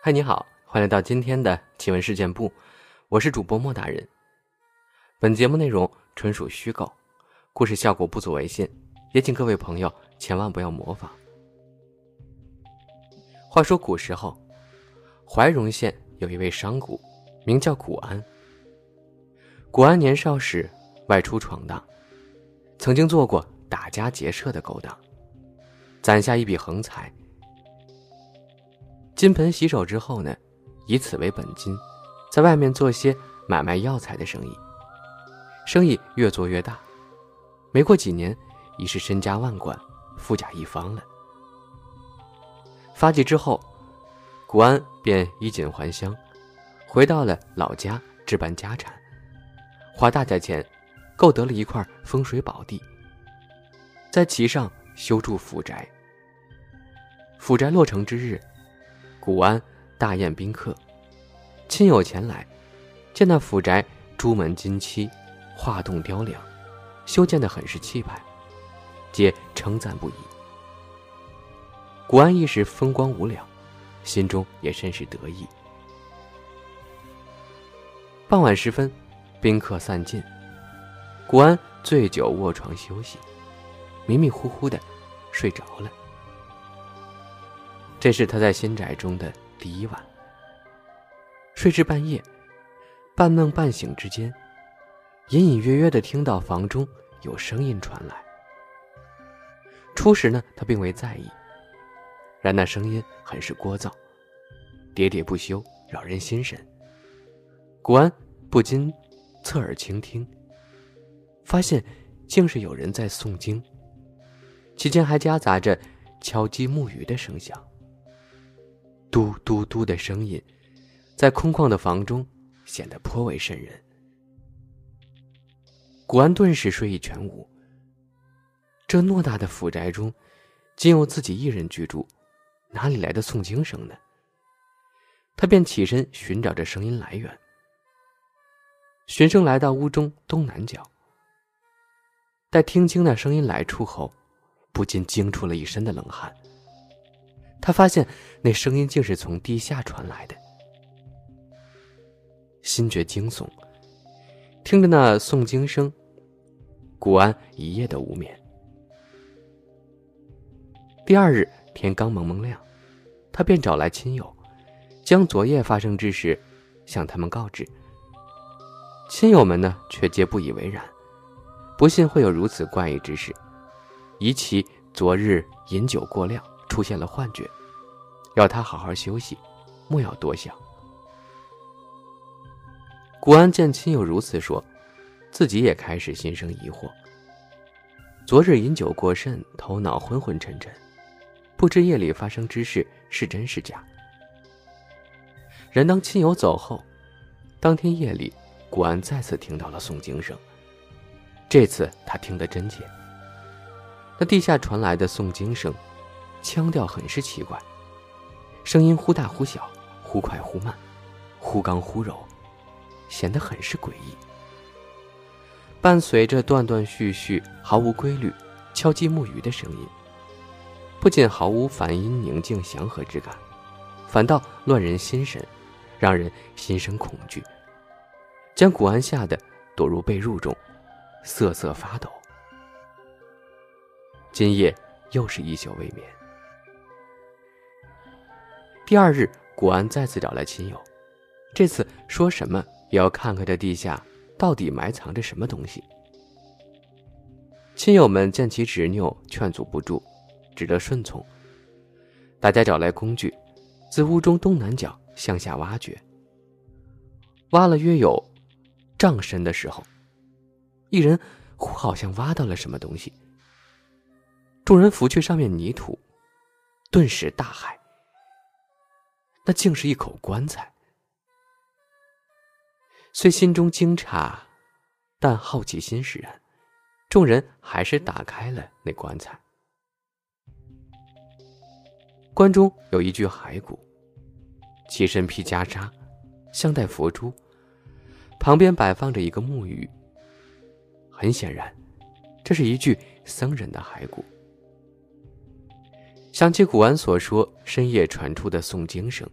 嗨，你好，欢迎来到今天的奇闻事件部，我是主播莫大人。本节目内容纯属虚构，故事效果不足为信，也请各位朋友千万不要模仿。话说古时候，怀荣县有一位商贾，名叫古安。古安年少时外出闯荡，曾经做过打家劫舍的勾当，攒下一笔横财。金盆洗手之后呢，以此为本金，在外面做些买卖药材的生意。生意越做越大，没过几年，已是身家万贯、富甲一方了。发迹之后，古安便衣锦还乡，回到了老家置办家产，花大价钱购得了一块风水宝地，在其上修筑府宅。府宅落成之日。古安大宴宾客，亲友前来，见那府宅朱门金漆，画栋雕梁，修建的很是气派，皆称赞不已。古安一时风光无两，心中也甚是得意。傍晚时分，宾客散尽，古安醉酒卧床休息，迷迷糊糊的睡着了。这是他在新宅中的第一晚。睡至半夜，半梦半醒之间，隐隐约约的听到房中有声音传来。初时呢，他并未在意，然那声音很是聒噪，喋喋不休，扰人心神。古安不禁侧耳倾听，发现竟是有人在诵经，其间还夹杂着敲击木鱼的声响。嘟嘟嘟的声音，在空旷的房中显得颇为瘆人。古安顿时睡意全无。这偌大的府宅中，仅有自己一人居住，哪里来的诵经声呢？他便起身寻找着声音来源。循声来到屋中东南角，待听清那声音来处后，不禁惊出了一身的冷汗。他发现那声音竟是从地下传来的，心觉惊悚。听着那诵经声，古安一夜的无眠。第二日天刚蒙蒙亮，他便找来亲友，将昨夜发生之事向他们告知。亲友们呢，却皆不以为然，不信会有如此怪异之事，疑其昨日饮酒过量。出现了幻觉，要他好好休息，莫要多想。古安见亲友如此说，自己也开始心生疑惑。昨日饮酒过甚，头脑昏昏沉沉，不知夜里发生之事是真是假。然当亲友走后，当天夜里，古安再次听到了诵经声，这次他听得真切。那地下传来的诵经声。腔调很是奇怪，声音忽大忽小，忽快忽慢，忽刚忽柔，显得很是诡异。伴随着断断续续、毫无规律、敲击木鱼的声音，不仅毫无梵音宁静祥和之感，反倒乱人心神，让人心生恐惧，将古安吓得躲入被褥中，瑟瑟发抖。今夜又是一宿未眠。第二日，古安再次找来亲友，这次说什么也要看看这地下到底埋藏着什么东西。亲友们见其执拗，劝阻不住，只得顺从。大家找来工具，自屋中东南角向下挖掘。挖了约有丈深的时候，一人好像挖到了什么东西。众人拂去上面泥土，顿时大骇。那竟是一口棺材。虽心中惊诧，但好奇心使然，众人还是打开了那棺材。棺中有一具骸骨，其身披袈裟，镶戴佛珠，旁边摆放着一个木鱼。很显然，这是一具僧人的骸骨。想起古安所说深夜传出的诵经声，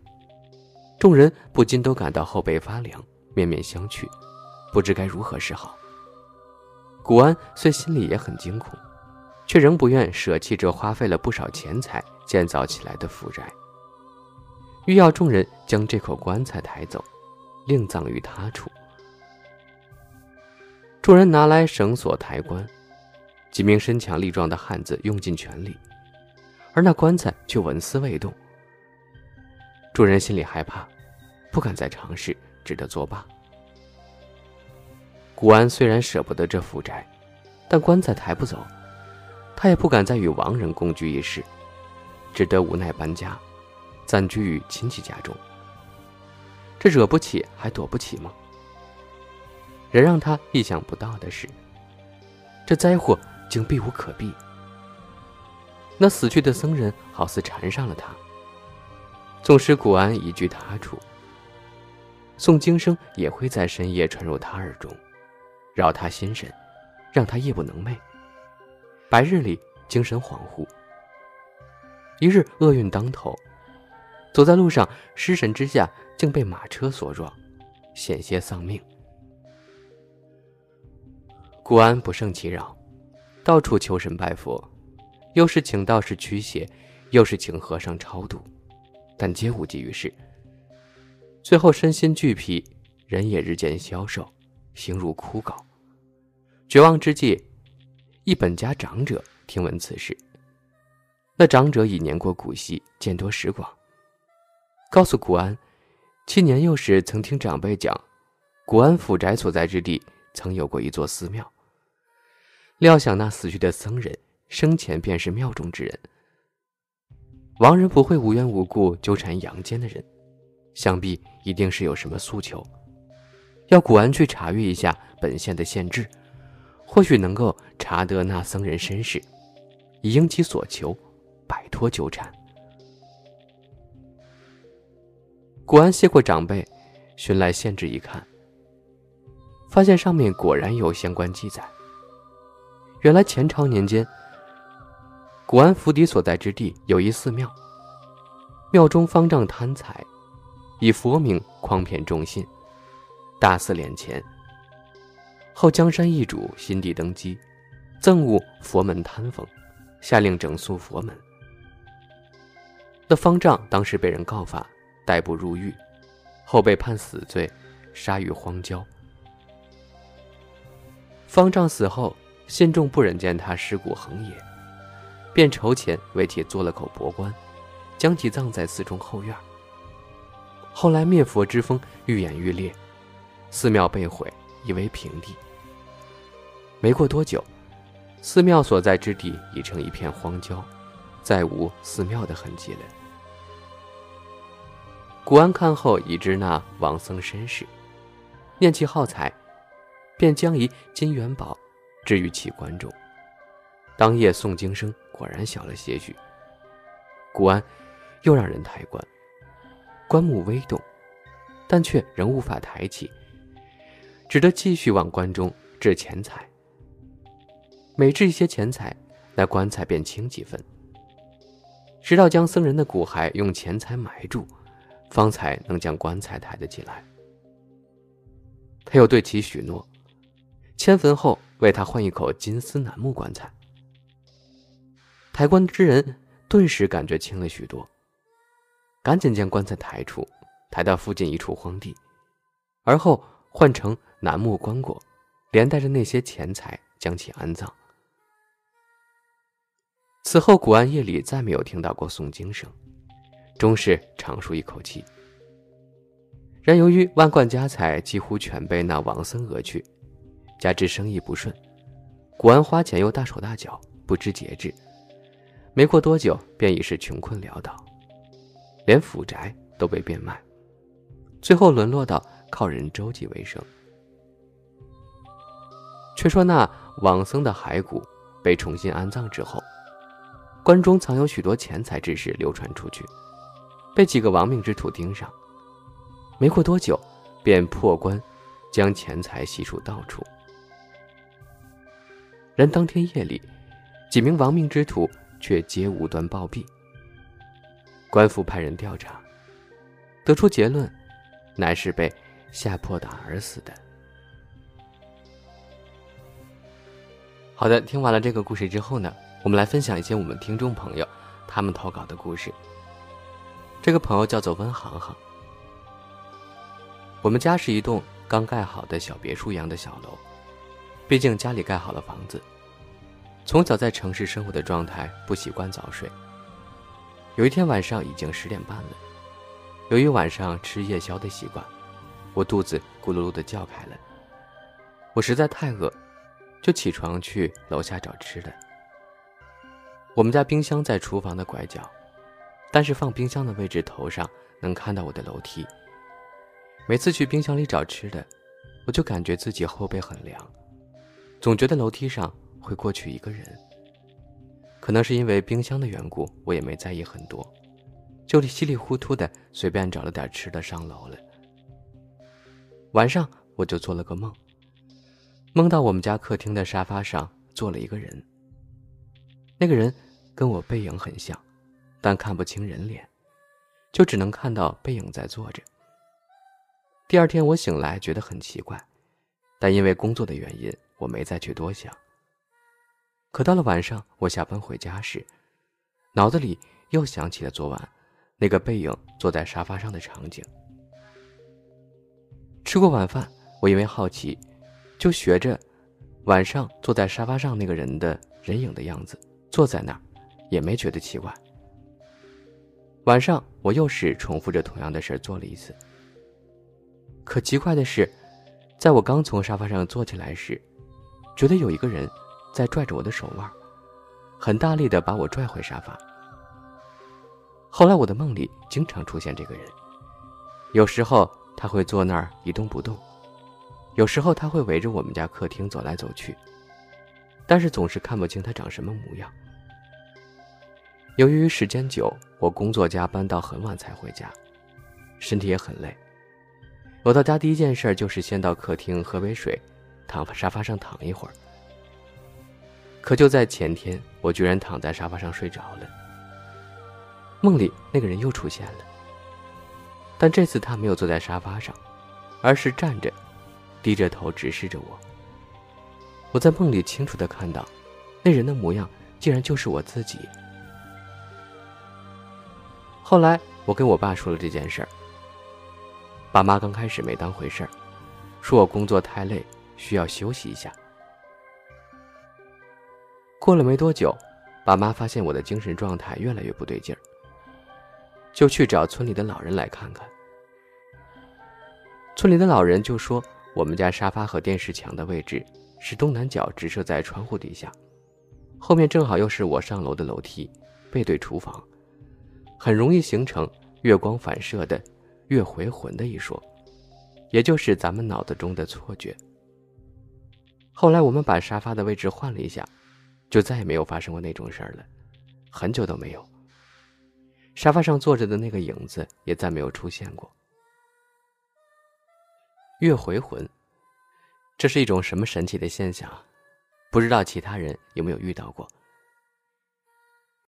众人不禁都感到后背发凉，面面相觑，不知该如何是好。古安虽心里也很惊恐，却仍不愿舍弃这花费了不少钱财建造起来的府宅，欲要众人将这口棺材抬走，另葬于他处。众人拿来绳索抬棺，几名身强力壮的汉子用尽全力，而那棺材却纹丝未动。众人心里害怕，不敢再尝试，只得作罢。古安虽然舍不得这府宅，但棺材抬不走，他也不敢再与亡人共居一室，只得无奈搬家，暂居于亲戚家中。这惹不起还躲不起吗？然让他意想不到的是，这灾祸竟避无可避。那死去的僧人好似缠上了他。纵使古安移居他处，诵经声也会在深夜传入他耳中，扰他心神，让他夜不能寐。白日里精神恍惚。一日厄运当头，走在路上失神之下，竟被马车所撞，险些丧命。古安不胜其扰，到处求神拜佛，又是请道士驱邪，又是请和尚超度，但皆无济于事。最后身心俱疲，人也日渐消瘦，形如枯槁。绝望之际，一本家长者听闻此事。那长者已年过古稀，见多识广，告诉古安，其年幼时曾听长辈讲，古安府宅所在之地曾有过一座寺庙。料想那死去的僧人生前便是庙中之人，亡人不会无缘无故纠缠阳间的人，想必一定是有什么诉求，要古安去查阅一下本县的县志，或许能够查得那僧人身世，以应其所求，摆脱纠缠。古安谢过长辈，寻来县志一看，发现上面果然有相关记载。原来前朝年间，古安府邸所在之地有一寺庙，庙中方丈贪财，以佛名诓骗众信，大肆敛钱。后江山易主，新帝登基，憎恶佛门贪风，下令整肃佛门。那方丈当时被人告发，逮捕入狱，后被判死罪，杀于荒郊。方丈死后。信众不忍见他尸骨横野，便筹钱为其做了口薄棺，将其葬在寺中后院。后来灭佛之风愈演愈烈，寺庙被毁，夷为平地。没过多久，寺庙所在之地已成一片荒郊，再无寺庙的痕迹了。古安看后已知那王僧身世，念其好财，便将一金元宝。置于其棺中，当夜诵经声果然小了些许。古安又让人抬棺，棺木微动，但却仍无法抬起，只得继续往棺中置钱财。每置一些钱财，那棺材便轻几分。直到将僧人的骨骸用钱财埋住，方才能将棺材抬得起来。他又对其许诺，迁坟后。为他换一口金丝楠木棺材，抬棺之人顿时感觉轻了许多，赶紧将棺材抬出，抬到附近一处荒地，而后换成楠木棺椁，连带着那些钱财将其安葬。此后，古安夜里再没有听到过诵经声，终是长舒一口气。然由于万贯家财几乎全被那王僧讹去。加之生意不顺，古安花钱又大手大脚，不知节制。没过多久，便已是穷困潦倒，连府宅都被变卖，最后沦落到靠人周济为生。却说那往僧的骸骨被重新安葬之后，关中藏有许多钱财之事流传出去，被几个亡命之徒盯上。没过多久，便破棺，将钱财悉数盗出。然当天夜里，几名亡命之徒却皆无端暴毙。官府派人调查，得出结论，乃是被吓破胆而死的。好的，听完了这个故事之后呢，我们来分享一些我们听众朋友他们投稿的故事。这个朋友叫做温航航。我们家是一栋刚盖好的小别墅一样的小楼，毕竟家里盖好了房子。从小在城市生活的状态，不习惯早睡。有一天晚上已经十点半了，由于晚上吃夜宵的习惯，我肚子咕噜噜的叫开了。我实在太饿，就起床去楼下找吃的。我们家冰箱在厨房的拐角，但是放冰箱的位置头上能看到我的楼梯。每次去冰箱里找吃的，我就感觉自己后背很凉，总觉得楼梯上会过去一个人。可能是因为冰箱的缘故，我也没在意很多，就稀里糊涂的随便找了点吃的上楼了。晚上我就做了个梦，梦到我们家客厅的沙发上坐了一个人。那个人跟我背影很像，但看不清人脸，就只能看到背影在坐着。第二天我醒来觉得很奇怪，但因为工作的原因，我没再去多想。可到了晚上，我下班回家时，脑子里又想起了昨晚那个背影坐在沙发上的场景。吃过晚饭，我因为好奇，就学着晚上坐在沙发上那个人的人影的样子坐在那儿，也没觉得奇怪。晚上我又是重复着同样的事做了一次。可奇怪的是，在我刚从沙发上坐起来时，觉得有一个人在拽着我的手腕，很大力的把我拽回沙发。后来我的梦里经常出现这个人，有时候他会坐那儿一动不动，有时候他会围着我们家客厅走来走去，但是总是看不清他长什么模样。由于时间久，我工作加班到很晚才回家，身体也很累。我到家第一件事就是先到客厅喝杯水，躺沙发上躺一会儿。可就在前天，我居然躺在沙发上睡着了。梦里那个人又出现了，但这次他没有坐在沙发上，而是站着，低着头直视着我。我在梦里清楚的看到，那人的模样竟然就是我自己。后来我跟我爸说了这件事儿。爸妈刚开始没当回事儿，说我工作太累，需要休息一下。过了没多久，爸妈发现我的精神状态越来越不对劲儿，就去找村里的老人来看看。村里的老人就说，我们家沙发和电视墙的位置是东南角，直射在窗户底下，后面正好又是我上楼的楼梯，背对厨房，很容易形成月光反射的。月回魂的一说，也就是咱们脑子中的错觉。后来我们把沙发的位置换了一下，就再也没有发生过那种事儿了，很久都没有。沙发上坐着的那个影子也再没有出现过。月回魂，这是一种什么神奇的现象？不知道其他人有没有遇到过？